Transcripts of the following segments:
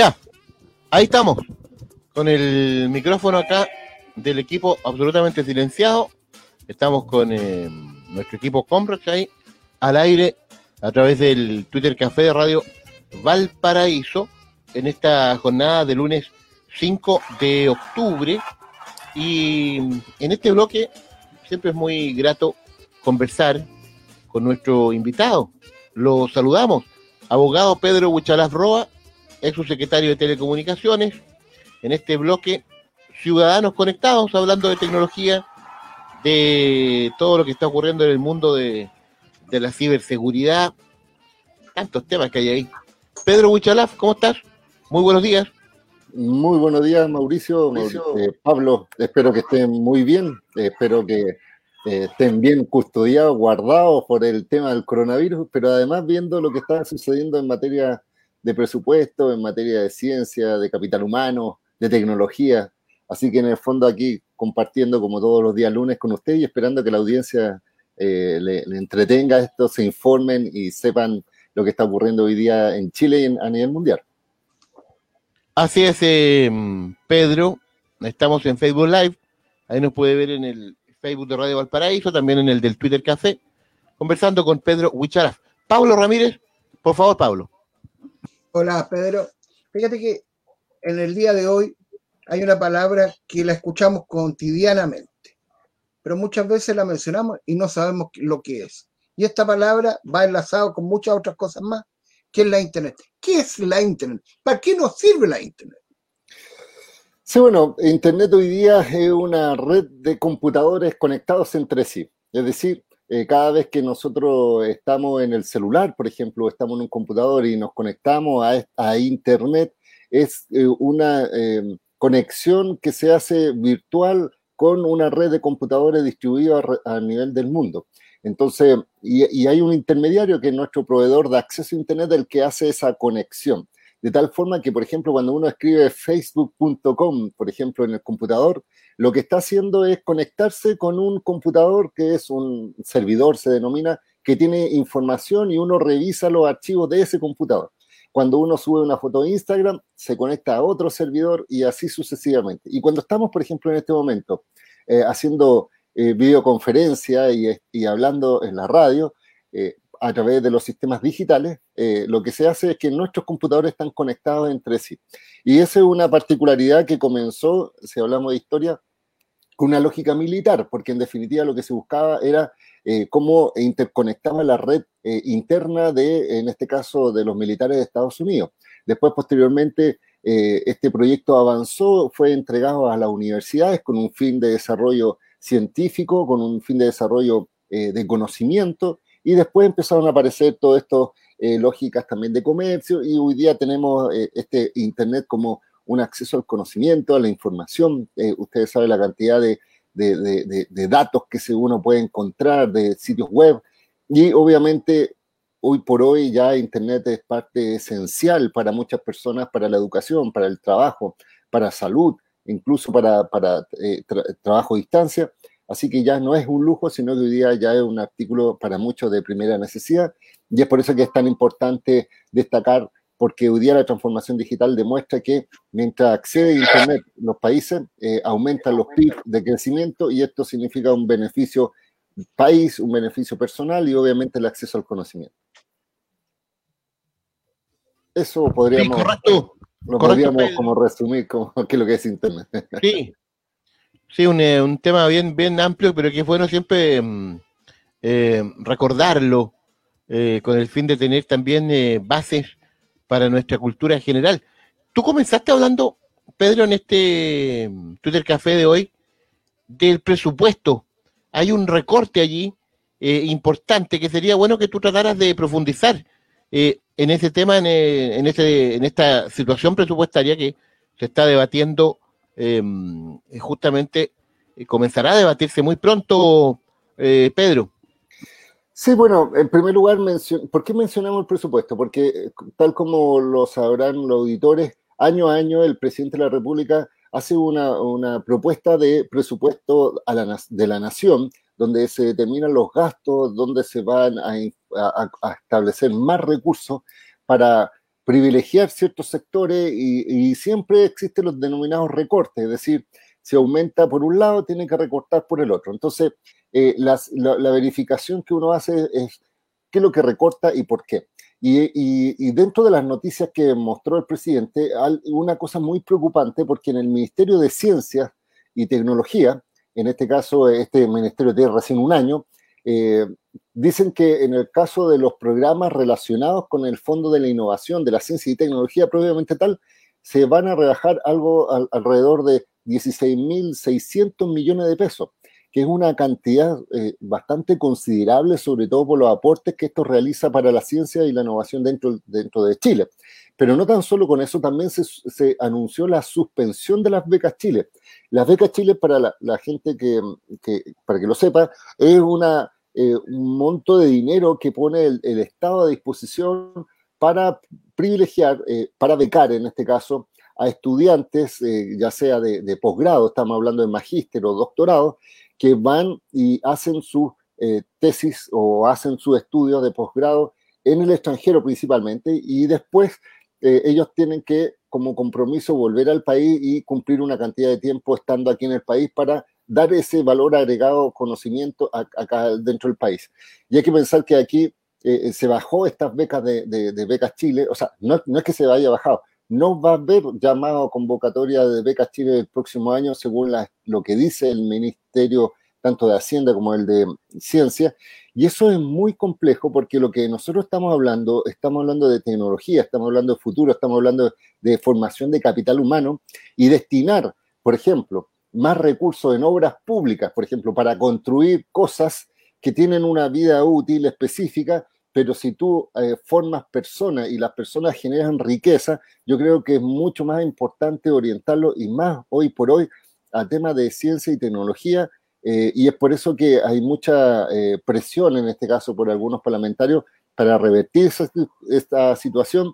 Ya, ahí estamos, con el micrófono acá del equipo absolutamente silenciado. Estamos con eh, nuestro equipo Comrex ahí al aire a través del Twitter Café de Radio Valparaíso en esta jornada de lunes 5 de octubre. Y en este bloque siempre es muy grato conversar con nuestro invitado. Lo saludamos, abogado Pedro Huchalaf Roa, ex subsecretario de Telecomunicaciones. En este bloque, Ciudadanos Conectados, hablando de tecnología, de todo lo que está ocurriendo en el mundo de, de la ciberseguridad, tantos temas que hay ahí. Pedro Huchalaf, ¿cómo estás? Muy buenos días. Muy buenos días, Mauricio. Eh, Pablo, espero que estén muy bien. Eh, espero que eh, estén bien custodiados, guardados por el tema del coronavirus, pero además viendo lo que está sucediendo en materia de presupuesto, en materia de ciencia, de capital humano, de tecnología. Así que en el fondo aquí compartiendo como todos los días lunes con usted y esperando que la audiencia le, entretenga esto, se informen y sepan lo que está ocurriendo hoy día en Chile y a nivel mundial. Así es, eh, Pedro. Estamos en Facebook Live. Ahí nos puede ver en el Facebook de Radio Valparaíso, también en el del Twitter Café, conversando con Pedro Huicharaf. Pablo Ramírez, por favor, Pablo. Hola, Pedro. Fíjate que en el día de hoy hay una palabra que la escuchamos cotidianamente, pero muchas veces la mencionamos y no sabemos lo que es. Y esta palabra va enlazado con muchas otras cosas más, que es la Internet. ¿Qué es la Internet? ¿Para qué nos sirve la Internet? Sí, bueno, Internet hoy día es una red de computadores conectados entre sí. Es decir, eh, cada vez que nosotros estamos en el celular, por ejemplo, estamos en un computador y nos conectamos a, Internet, es eh, una eh, conexión que se hace virtual con una red de computadores distribuidos a nivel del mundo. Entonces, y, hay un intermediario que es nuestro proveedor de acceso a Internet el que hace esa conexión. De tal forma que, por ejemplo, cuando uno escribe facebook.com, por ejemplo, en el computador, lo que está haciendo es conectarse con un computador que es un servidor, se denomina, que tiene información y uno revisa los archivos de ese computador. Cuando uno sube una foto de Instagram, se conecta a otro servidor y así sucesivamente. Y cuando estamos, por ejemplo, en este momento eh, haciendo eh, videoconferencia y, hablando en la radio eh, a través de los sistemas digitales, eh, lo que se hace es que nuestros computadores están conectados entre sí. Y esa es una particularidad que comenzó, si hablamos de historia, con una lógica militar, porque en definitiva lo que se buscaba era cómo interconectaba la red interna de, en este caso, de los militares de Estados Unidos. Después, posteriormente, este proyecto avanzó, fue entregado a las universidades con un fin de desarrollo científico con un fin de desarrollo eh, de conocimiento y después empezaron a aparecer todas estas eh, lógicas también de comercio y hoy día tenemos eh, este Internet como un acceso al conocimiento, a la información. ustedes saben la cantidad de, de, datos que uno puede encontrar, de sitios web y obviamente hoy por hoy ya Internet es parte esencial para muchas personas, para la educación, para el trabajo, para salud, incluso para, para eh, trabajo a distancia. Así que ya no es un lujo, sino que hoy día ya es un artículo para muchos de primera necesidad. Y es por eso que es tan importante destacar, porque hoy día la transformación digital demuestra que mientras accede a Internet los países, eh, aumentan los PIB de crecimiento y esto significa un beneficio país, un beneficio personal y obviamente el acceso al conocimiento. Eso podríamos... correcto. Lo podríamos como resumir como qué es lo que es Internet. Sí, sí un, eh, un, tema bien, bien amplio, pero que es bueno siempre mm, eh, recordarlo eh, con el fin de tener también bases para nuestra cultura en general. Tú comenzaste hablando, Pedro, en este mm, Twitter Café de hoy, del presupuesto. Hay un recorte allí importante que sería bueno que tú trataras de profundizar en ese tema, en, eh, en, ese, en esta situación presupuestaria que se está debatiendo, em, justamente eh, comenzará a debatirse muy pronto, eh, Pedro. Sí, bueno, en primer lugar, ¿por qué mencionamos el presupuesto? Porque tal como lo sabrán los auditores, año a año el presidente de la República hace una, propuesta de presupuesto de la nación donde se determinan los gastos, donde se van a, establecer más recursos para privilegiar ciertos sectores y, siempre existen los denominados recortes, es decir, si aumenta por un lado, tiene que recortar por el otro. Entonces, eh, la, verificación que uno hace es qué es lo que recorta y por qué. Y, dentro de las noticias que mostró el presidente, hay una cosa muy preocupante porque en el Ministerio de Ciencias y Tecnología, en este caso este ministerio tiene recién un año, eh, dicen que en el caso de los programas relacionados con el Fondo de la Innovación, de la Ciencia y Tecnología propiamente tal, se van a rebajar algo alrededor de 16.600 millones de pesos que es una cantidad eh, bastante considerable, sobre todo por los aportes que esto realiza para la ciencia y la innovación dentro, dentro de Chile. Pero no tan solo con eso, también se, anunció la suspensión de las becas Chile. Las becas Chile, para la, gente que, para que lo sepa, es una, eh, un monto de dinero que pone el, Estado a disposición para privilegiar, eh, para becar en este caso, a estudiantes, ya sea de, de posgrado, estamos hablando de magíster o doctorado, que van y hacen su eh, tesis o hacen su estudio de posgrado en el extranjero principalmente y después eh, ellos tienen que como compromiso volver al país y cumplir una cantidad de tiempo estando aquí en el país para dar ese valor agregado conocimiento acá dentro del país. Y hay que pensar que aquí eh, se bajó estas becas de, becas Chile, o sea, no, no, es que se haya bajado, no va a haber llamado convocatoria de becas Chile el próximo año, según lo que dice el Ministerio tanto de Hacienda como el de Ciencia. Y eso es muy complejo porque lo que nosotros estamos hablando, estamos hablando de tecnología, estamos hablando de futuro, estamos hablando de formación de capital humano y destinar, por ejemplo, más recursos en obras públicas, por ejemplo, para construir cosas que tienen una vida útil específica, pero si tú eh, formas personas y las personas generan riqueza, yo creo que es mucho más importante orientarlo y más hoy por hoy a temas de ciencia y tecnología. Eh, y es por eso que hay mucha eh, presión, en este caso por algunos parlamentarios, para revertir esta situación.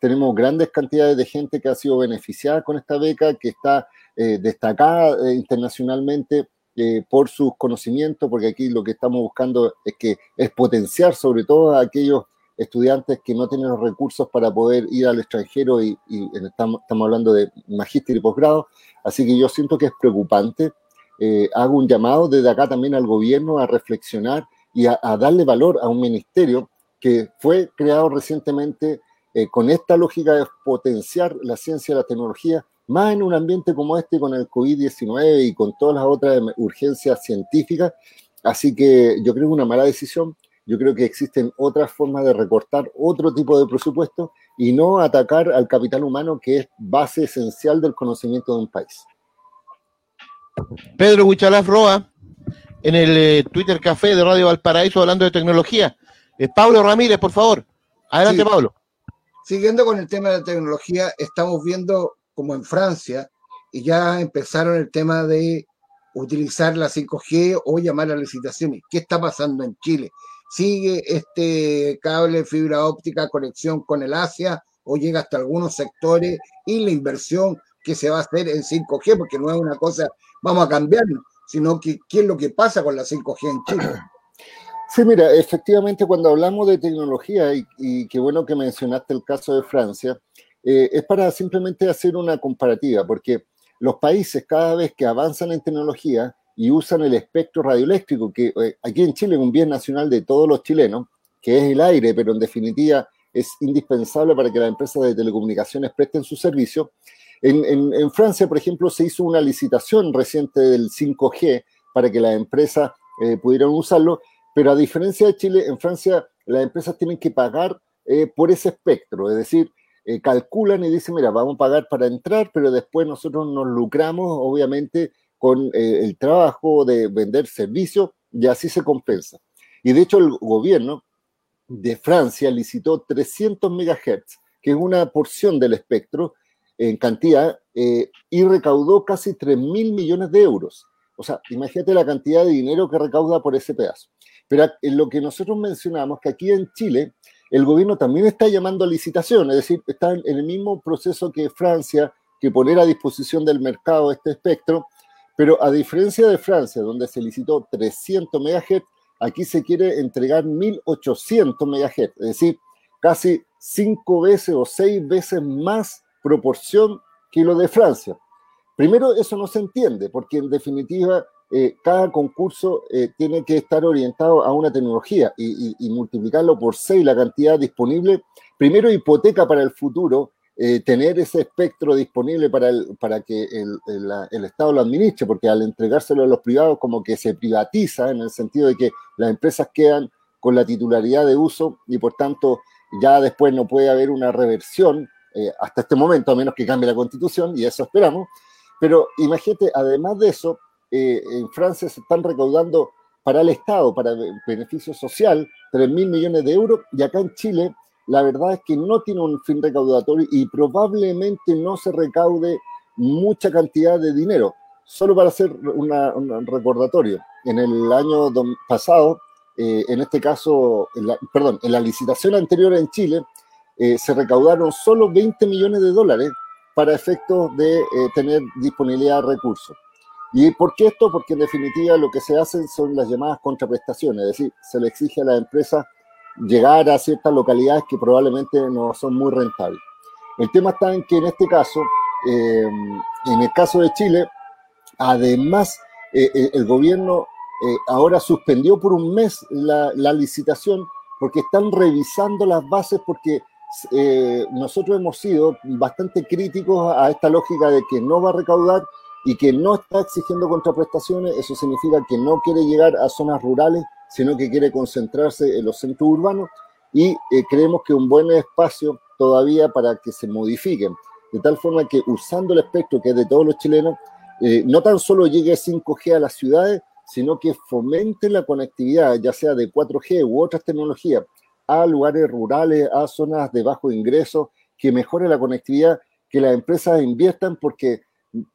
Tenemos grandes cantidades de gente que ha sido beneficiada con esta beca, que está destacada internacionalmente eh, por sus conocimientos, porque aquí lo que estamos buscando es que es potenciar sobre todo a aquellos estudiantes que no tienen los recursos para poder ir al extranjero y, estamos, estamos, hablando de magíster y posgrado, así que yo siento que es preocupante. Eh, hago un llamado desde acá también al gobierno a reflexionar y a, darle valor a un ministerio que fue creado recientemente eh, con esta lógica de potenciar la ciencia y la tecnología más en un ambiente como este con el COVID-19 y con todas las otras urgencias científicas. Así que yo creo que es una mala decisión. Yo creo que existen otras formas de recortar otro tipo de presupuesto y no atacar al capital humano, que es base esencial del conocimiento de un país. Pedro Huichalaf Roa, en el eh, Twitter Café de Radio Valparaíso, hablando de tecnología. Eh, Pablo Ramírez, por favor. Adelante, Pablo. Siguiendo con el tema de la tecnología, estamos viendo como en Francia, y ya empezaron el tema de utilizar la 5G o llamar a licitaciones. ¿Qué está pasando en Chile? ¿Sigue este cable fibra óptica conexión con el Asia o llega hasta algunos sectores y la inversión que se va a hacer en 5G? Porque no es una cosa, vamos a cambiarlo, sino que qué es lo que pasa con la 5G en Chile. Sí, mira, efectivamente cuando hablamos de tecnología, y, y qué bueno que mencionaste el caso de Francia, eh, es para simplemente hacer una comparativa, porque los países cada vez que avanzan en tecnología y usan el espectro radioeléctrico, que eh, aquí en Chile es un bien nacional de todos los chilenos, que es el aire, pero en definitiva es indispensable para que las empresas de telecomunicaciones presten su servicio. En, Francia, por ejemplo, se hizo una licitación reciente del 5G para que las empresas eh, pudieran usarlo, pero a diferencia de Chile, en Francia las empresas tienen que pagar por ese espectro, es decir, eh, calculan y dicen, mira, vamos a pagar para entrar, pero después nosotros nos lucramos, obviamente, con eh, el trabajo de vender servicios y así se compensa. Y de hecho el gobierno de Francia licitó 300 megahertz, que es una porción del espectro en cantidad, eh, y recaudó casi 3 mil millones de euros. O sea, imagínate la cantidad de dinero que recauda por ese pedazo. Pero en lo que nosotros mencionamos, que aquí en Chile el gobierno también está llamando a licitación, es decir, está en el mismo proceso que Francia, que poner a disposición del mercado este espectro, pero a diferencia de Francia, donde se licitó 300 MHz, aquí se quiere entregar 1800 MHz, es decir, casi cinco veces o seis veces más proporción que lo de Francia. Primero, eso no se entiende, porque en definitiva eh, cada concurso eh, tiene que estar orientado a una tecnología y, multiplicarlo por seis la cantidad disponible. Primero, hipoteca para el futuro, eh, tener ese espectro disponible para, para que el, el, Estado lo administre, porque al entregárselo a los privados como que se privatiza en el sentido de que las empresas quedan con la titularidad de uso y por tanto ya después no puede haber una reversión hasta este momento, a menos que cambie la constitución, y eso esperamos. Pero imagínate, además de eso, eh, en Francia se están recaudando para el Estado, para beneficio social, 3 mil millones de euros, y acá en Chile la verdad es que no tiene un fin recaudatorio y probablemente no se recaude mucha cantidad de dinero. Solo para hacer un recordatorio, en el año pasado, eh, en este caso, perdón, en la licitación anterior en Chile, eh, se recaudaron solo 20 millones de dólares para efectos de tener disponibilidad de recursos. ¿Y por qué esto? Porque en definitiva lo que se hacen son las llamadas contraprestaciones, es decir, se le exige a la empresa llegar a ciertas localidades que probablemente no son muy rentables. El tema está en que en este caso, eh, en el caso de Chile, además eh, eh, el gobierno ahora suspendió por un mes la, la, licitación porque están revisando las bases porque nosotros hemos sido bastante críticos a esta lógica de que no va a recaudar y que no está exigiendo contraprestaciones, eso significa que no quiere llegar a zonas rurales, sino que quiere concentrarse en los centros urbanos y eh, creemos que un buen espacio todavía para que se modifiquen, de tal forma que usando el espectro que es de todos los chilenos, eh, no tan solo llegue 5G a las ciudades, sino que fomente la conectividad, ya sea de 4G u otras tecnologías, a lugares rurales, a zonas de bajo ingreso, que mejore la conectividad, que las empresas inviertan porque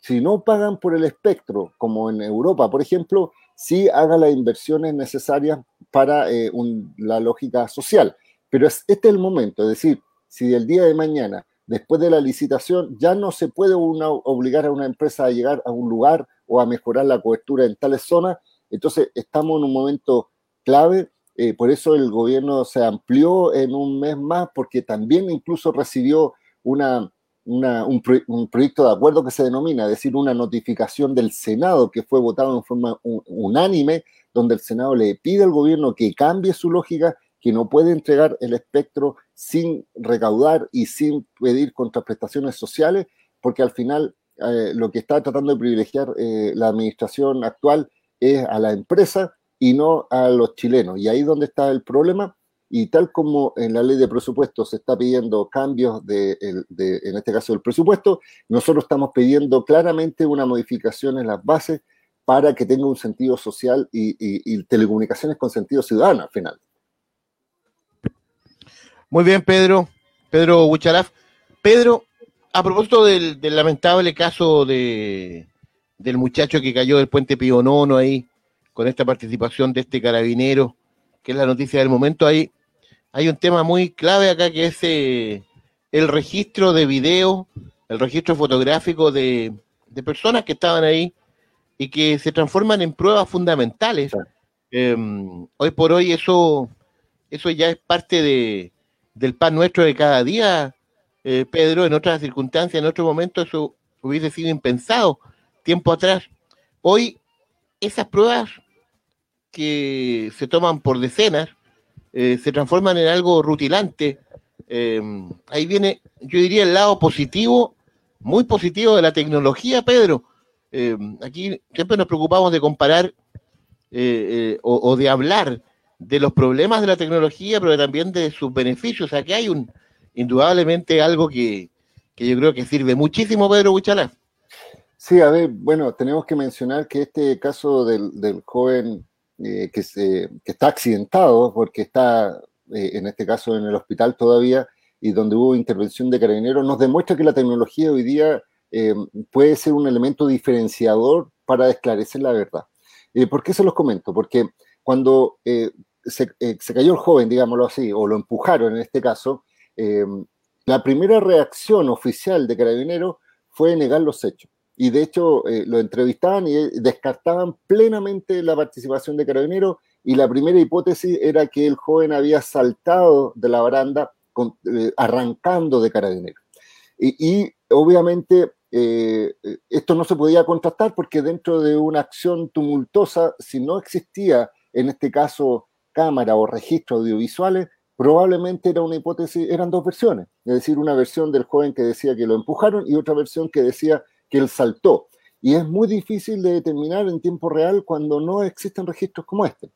si no pagan por el espectro, como en Europa, por ejemplo, sí hagan las inversiones necesarias para eh, la lógica social. Pero es, este es el momento, es decir, si el día de mañana, después de la licitación, ya no se puede obligar a una empresa a llegar a un lugar o a mejorar la cobertura en tales zonas, entonces estamos en un momento clave. Eh, por eso el gobierno se amplió en un mes más, porque también incluso recibió una, un, proyecto de acuerdo que se denomina, es decir, una notificación del Senado que fue votado en forma unánime, donde el Senado le pide al gobierno que cambie su lógica, que no puede entregar el espectro sin recaudar y sin pedir contraprestaciones sociales, porque al final eh, lo que está tratando de privilegiar eh, la administración actual es a la empresa y no a los chilenos. Y ahí es donde está el problema y tal como en la ley de presupuesto se está pidiendo cambios de, en este caso del presupuesto, nosotros estamos pidiendo claramente una modificación en las bases para que tenga un sentido social y, telecomunicaciones con sentido ciudadano al final. Muy bien, Pedro. Pedro Hucharaf. Pedro, a propósito del, lamentable caso de, del muchacho que cayó del puente Pionono ahí, con esta participación de este carabinero, que es la noticia del momento, ahí hay un tema muy clave acá que es eh, el registro de video, el registro fotográfico de, personas que estaban ahí y que se transforman en pruebas fundamentales. Em, hoy por hoy eso, eso ya es parte de, del pan nuestro de cada día, eh, Pedro. En otras circunstancias, en otro momento, eso hubiese sido impensado tiempo atrás. Hoy, esas pruebas que se toman por decenas, eh, se transforman en algo rutilante. Eh, ahí viene, yo diría, el lado positivo, muy positivo de la tecnología, Pedro. Eh, aquí siempre nos preocupamos de comparar o, de hablar de los problemas de la tecnología, pero también de sus beneficios. Aquí hay un, indudablemente algo que, yo creo que sirve muchísimo, Pedro Buchalá. Sí, a ver, bueno, tenemos que mencionar que este caso del joven eh, que, está accidentado porque está, eh, en este caso, en el hospital todavía y donde hubo intervención de carabineros, nos demuestra que la tecnología hoy día eh, puede ser un elemento diferenciador para esclarecer la verdad. ¿Por qué se los comento? Porque cuando se, se, cayó el joven, digámoslo así, o lo empujaron en este caso, la primera reacción oficial de carabineros fue negar los hechos y de hecho eh, lo entrevistaban y descartaban plenamente la participación de Carabineros y la primera hipótesis era que el joven había saltado de la baranda eh, arrancando de carabineros. Y, obviamente eh, esto no se podía contrastar porque dentro de una acción tumultuosa, si no existía en este caso cámara o registros audiovisuales, probablemente era una hipótesis, eran dos versiones, es decir, una versión del joven que decía que lo empujaron y otra versión que decía que él saltó. Y es muy difícil de determinar en tiempo real cuando no existen registros como este.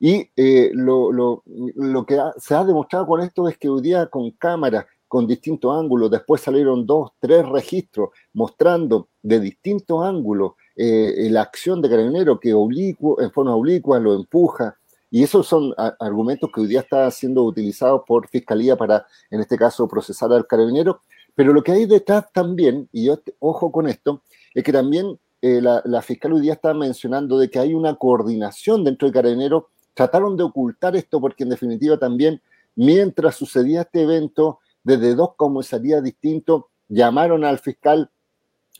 Y eh, lo, lo, lo, que se ha demostrado con esto es que hoy día con cámaras, con distintos ángulos, después salieron dos, tres registros mostrando de distintos ángulos eh, la acción de carabinero que oblicuo, en forma oblicua lo empuja. Y esos son argumentos que hoy día están siendo utilizados por Fiscalía para, en este caso, procesar al carabinero. Pero lo que hay detrás también, y yo ojo con esto, es que también eh, la, la, fiscal hoy día está mencionando de que hay una coordinación dentro de Carabineros. Trataron de ocultar esto porque en definitiva también, mientras sucedía este evento, desde dos comisarías distintos, llamaron al fiscal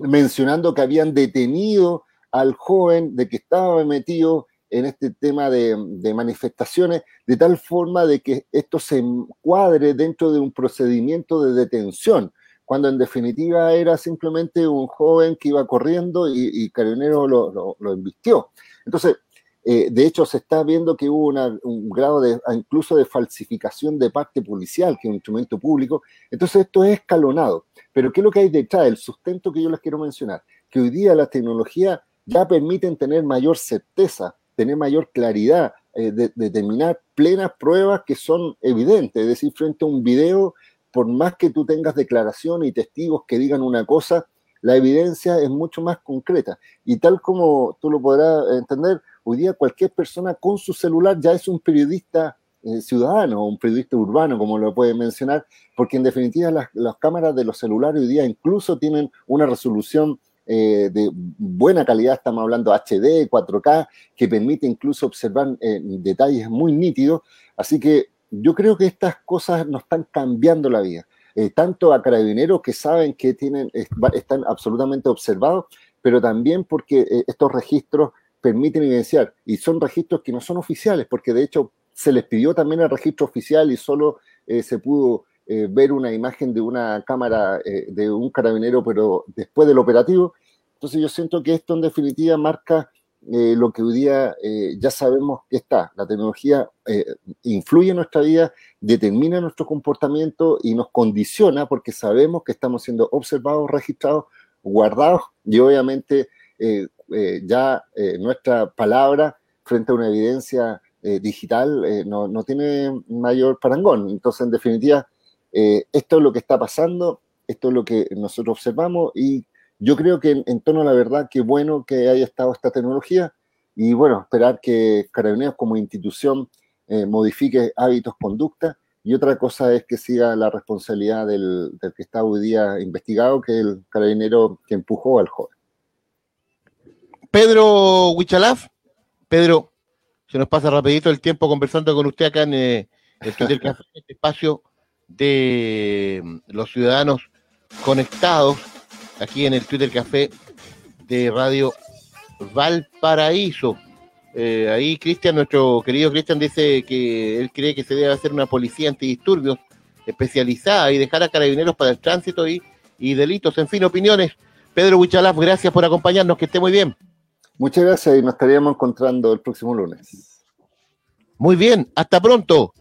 mencionando que habían detenido al joven, de que estaba metido en este tema de, de, manifestaciones, de tal forma de que esto se encuadre dentro de un procedimiento de detención cuando en definitiva era simplemente un joven que iba corriendo y, y lo, lo, lo, invistió. Entonces, eh, de hecho, se está viendo que hubo una, un grado de incluso de falsificación de parte policial, que es un instrumento público. Entonces, esto es escalonado. Pero ¿qué es lo que hay detrás? El sustento que yo les quiero mencionar, que hoy día la tecnología ya permiten tener mayor certeza, tener mayor claridad, eh, de determinar plenas pruebas que son evidentes. Es decir, frente a un video por más que tú tengas declaraciones y testigos que digan una cosa, la evidencia es mucho más concreta. Y tal como tú lo podrás entender, hoy día cualquier persona con su celular ya es un periodista eh, ciudadano, un periodista urbano, como lo puede mencionar, porque en definitiva las, cámaras de los celulares hoy día incluso tienen una resolución eh, de buena calidad, estamos hablando HD, 4K, que permite incluso observar eh, detalles muy nítidos. Así que yo creo que estas cosas nos están cambiando la vida. Eh, tanto a carabineros que saben que tienen, están absolutamente observados, pero también porque eh, estos registros permiten evidenciar, y son registros que no son oficiales, porque de hecho se les pidió también el registro oficial y solo eh, se pudo ver una imagen de una cámara de un carabinero, pero después del operativo. Entonces yo siento que esto en definitiva marca eh, lo que hoy día eh, ya sabemos que está. La tecnología eh, influye en nuestra vida, determina nuestro comportamiento y nos condiciona porque sabemos que estamos siendo observados, registrados, guardados y obviamente ya nuestra palabra frente a una evidencia digital no, no, tiene mayor parangón. Entonces, en definitiva, esto es lo que está pasando, esto es lo que nosotros observamos y yo creo que en, torno a la verdad, qué bueno que haya estado esta tecnología y bueno, esperar que Carabineros como institución eh, modifique hábitos, conducta y otra cosa es que siga la responsabilidad del, del, que está hoy día investigado, que es el carabinero que empujó al joven. Pedro Huichalaf, Pedro, se nos pasa rapidito el tiempo conversando con usted acá en eh, el Café, este espacio de los ciudadanos conectados aquí en el Twitter Café de Radio Valparaíso. Eh, ahí Cristian, nuestro querido Cristian, dice que él cree que se debe hacer una policía antidisturbios especializada y dejar a carabineros para el tránsito y, y delitos. En fin, opiniones. Pedro Huichalaf, gracias por acompañarnos, que esté muy bien. Muchas gracias y nos estaríamos encontrando el próximo lunes. Muy bien, hasta pronto.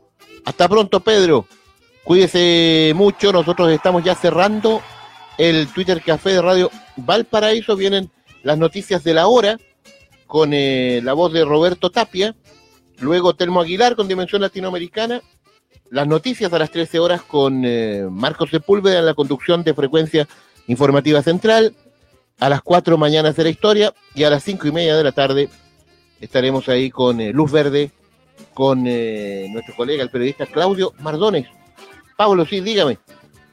Hasta pronto, Pedro. Cuídese mucho, nosotros estamos ya cerrando el Twitter Café de Radio Valparaíso. Vienen las noticias de la hora con eh, la voz de Roberto Tapia. Luego Telmo Aguilar con Dimensión Latinoamericana. Las noticias a las 13 horas con eh, Marcos Sepúlveda en la conducción de Frecuencia Informativa Central. A las 4 mañanas de la historia y a las 5 y media de la tarde estaremos ahí con eh, Luz Verde, con eh, nuestro colega, el periodista Claudio Mardones. Pablo, sí, dígame.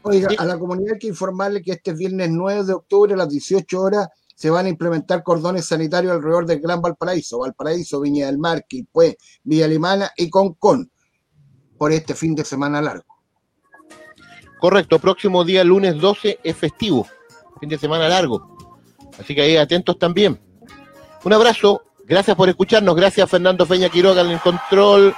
Oiga, a la comunidad hay que informarle que este viernes 9 de octubre a las 18 horas se van a implementar cordones sanitarios alrededor del Gran Valparaíso, Valparaíso, Viña del Mar, Quilpué, Villa Alemana y Concón, por este fin de semana largo. Correcto, próximo día lunes 12 es festivo, fin de semana largo. Así que ahí atentos también. Un abrazo, gracias por escucharnos, gracias Fernando Feña Quiroga en el control,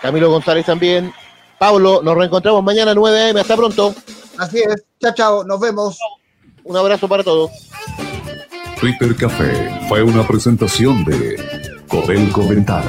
Camilo González también, Pablo, nos reencontramos mañana a 9 a.m. Hasta pronto. Así es. Chao, chao. Nos vemos. Un abrazo para todos. Twitter Café fue una presentación de Codelco Dental.